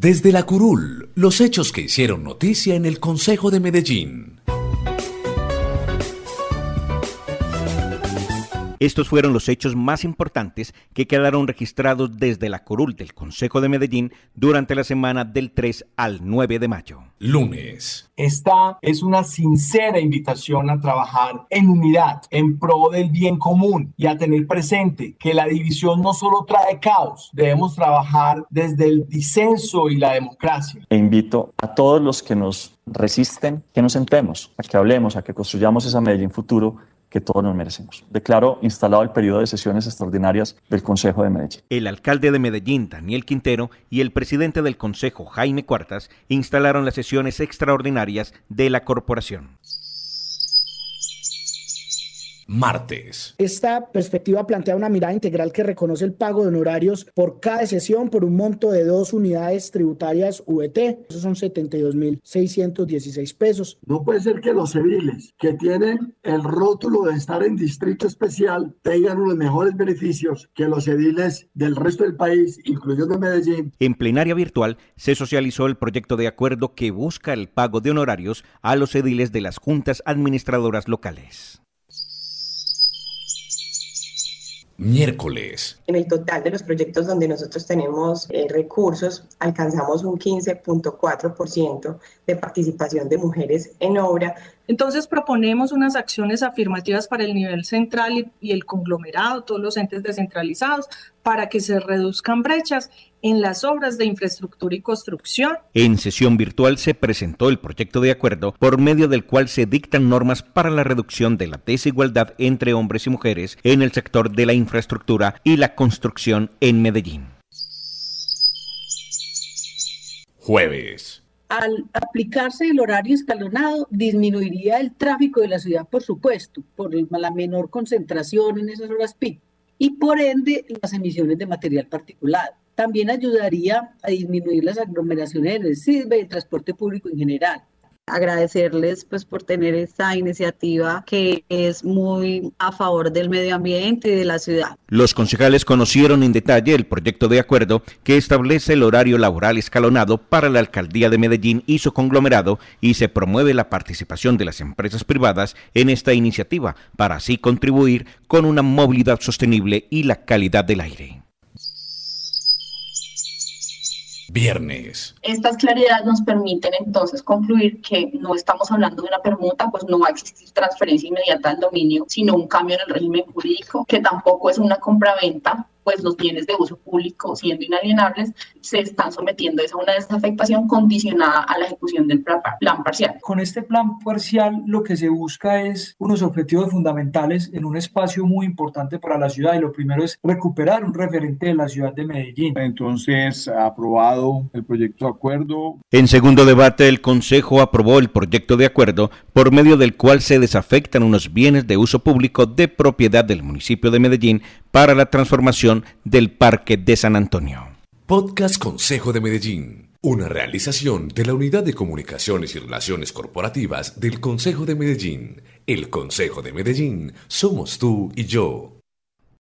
Desde la curul, los hechos que hicieron noticia en el Consejo de Medellín. Estos fueron los hechos más importantes que quedaron registrados desde la curul del Consejo de Medellín durante la semana del 3 al 9 de mayo. Lunes. Esta es una sincera invitación a trabajar en unidad, en pro del bien común y a tener presente que la división no solo trae caos, debemos trabajar desde el disenso y la democracia. E invito a todos los que nos resisten que nos sentemos, a que hablemos, a que construyamos esa Medellín futuro que todos nos merecemos. Declaro instalado el periodo de sesiones extraordinarias del Consejo de Medellín. El alcalde de Medellín, Daniel Quintero, y el presidente del Consejo, Jaime Cuartas, instalaron las sesiones extraordinarias de la corporación martes. Esta perspectiva plantea una mirada integral que reconoce el pago de honorarios por cada sesión por un monto de dos unidades tributarias VT. Esos son 72.616 pesos. No puede ser que los civiles que tienen el rótulo de estar en distrito especial tengan los mejores beneficios que los civiles del resto del país, incluyendo Medellín. En plenaria virtual se socializó el proyecto de acuerdo que busca el pago de honorarios a los ediles de las juntas administradoras locales. Miércoles. En el total de los proyectos donde nosotros tenemos eh, recursos, alcanzamos un 15.4% de participación de mujeres en obra. Entonces proponemos unas acciones afirmativas para el nivel central y, y el conglomerado, todos los entes descentralizados, para que se reduzcan brechas en las obras de infraestructura y construcción. En sesión virtual se presentó el proyecto de acuerdo por medio del cual se dictan normas para la reducción de la desigualdad entre hombres y mujeres en el sector de la infraestructura y la construcción en Medellín. Jueves. Al aplicarse el horario escalonado, disminuiría el tráfico de la ciudad, por supuesto, por la menor concentración en esas horas pico y por ende las emisiones de material particulado. También ayudaría a disminuir las aglomeraciones en el y el transporte público en general agradecerles pues por tener esta iniciativa que es muy a favor del medio ambiente y de la ciudad. Los concejales conocieron en detalle el proyecto de acuerdo que establece el horario laboral escalonado para la alcaldía de Medellín y su conglomerado y se promueve la participación de las empresas privadas en esta iniciativa para así contribuir con una movilidad sostenible y la calidad del aire. Viernes. Estas claridades nos permiten entonces concluir que no estamos hablando de una permuta, pues no va a existir transferencia inmediata al dominio, sino un cambio en el régimen jurídico, que tampoco es una compra-venta, pues los bienes de uso público, siendo inalienables, se están sometiendo a una desafectación condicionada a la ejecución del plan parcial. Con este plan parcial lo que se busca es unos objetivos fundamentales en un espacio muy importante para la ciudad y lo primero es recuperar un referente de la ciudad de Medellín. Entonces, aprobado el proyecto de acuerdo. En segundo debate, el Consejo aprobó el proyecto de acuerdo por medio del cual se desafectan unos bienes de uso público de propiedad del municipio de Medellín para la transformación del Parque de San Antonio. Podcast Consejo de Medellín. Una realización de la Unidad de Comunicaciones y Relaciones Corporativas del Consejo de Medellín. El Consejo de Medellín somos tú y yo.